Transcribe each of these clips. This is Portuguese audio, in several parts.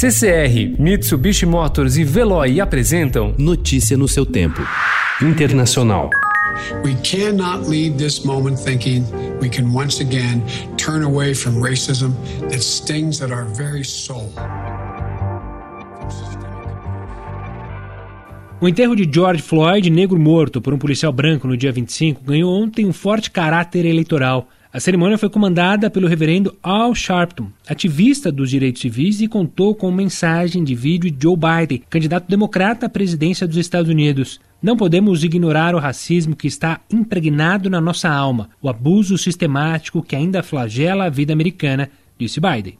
CCR, Mitsubishi Motors e Veloy apresentam Notícia no seu tempo. Internacional. We cannot leave this moment thinking we can once again turn away from racism that stings at our very soul. O enterro de George Floyd, negro morto por um policial branco no dia 25, ganhou ontem um forte caráter eleitoral. A cerimônia foi comandada pelo reverendo Al Sharpton, ativista dos direitos civis, e contou com mensagem de vídeo de Joe Biden, candidato democrata à presidência dos Estados Unidos. Não podemos ignorar o racismo que está impregnado na nossa alma, o abuso sistemático que ainda flagela a vida americana, disse Biden.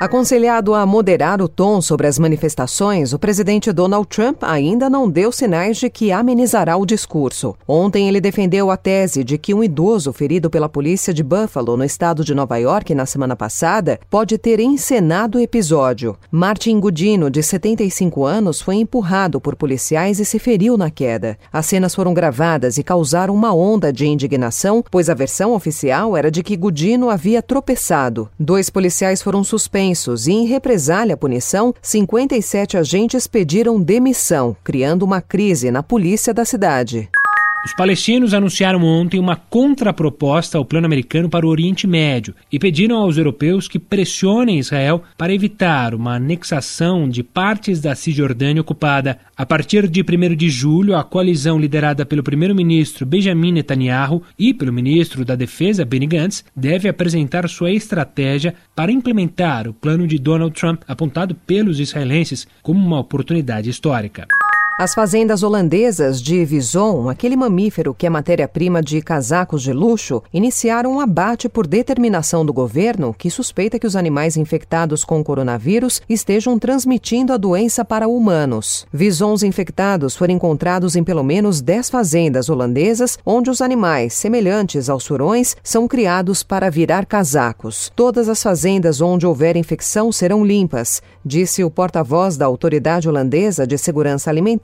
Aconselhado a moderar o tom sobre as manifestações, o presidente Donald Trump ainda não deu sinais de que amenizará o discurso. Ontem ele defendeu a tese de que um idoso ferido pela polícia de Buffalo, no estado de Nova York, na semana passada, pode ter encenado o episódio. Martin Gudino, de 75 anos, foi empurrado por policiais e se feriu na queda. As cenas foram gravadas e causaram uma onda de indignação, pois a versão oficial era de que Gudino havia tropeçado. Dois policiais foram suspensos suspensos e, em represália à punição, 57 agentes pediram demissão, criando uma crise na polícia da cidade. Os palestinos anunciaram ontem uma contraproposta ao plano americano para o Oriente Médio e pediram aos europeus que pressionem Israel para evitar uma anexação de partes da Cisjordânia ocupada. A partir de 1 de julho, a coalizão liderada pelo primeiro-ministro Benjamin Netanyahu e pelo ministro da Defesa Benny Gantz deve apresentar sua estratégia para implementar o plano de Donald Trump, apontado pelos israelenses como uma oportunidade histórica. As fazendas holandesas de Vison, aquele mamífero que é matéria-prima de casacos de luxo, iniciaram um abate por determinação do governo que suspeita que os animais infectados com coronavírus estejam transmitindo a doença para humanos. Visons infectados foram encontrados em pelo menos 10 fazendas holandesas, onde os animais, semelhantes aos furões, são criados para virar casacos. Todas as fazendas onde houver infecção serão limpas, disse o porta-voz da Autoridade Holandesa de Segurança Alimentar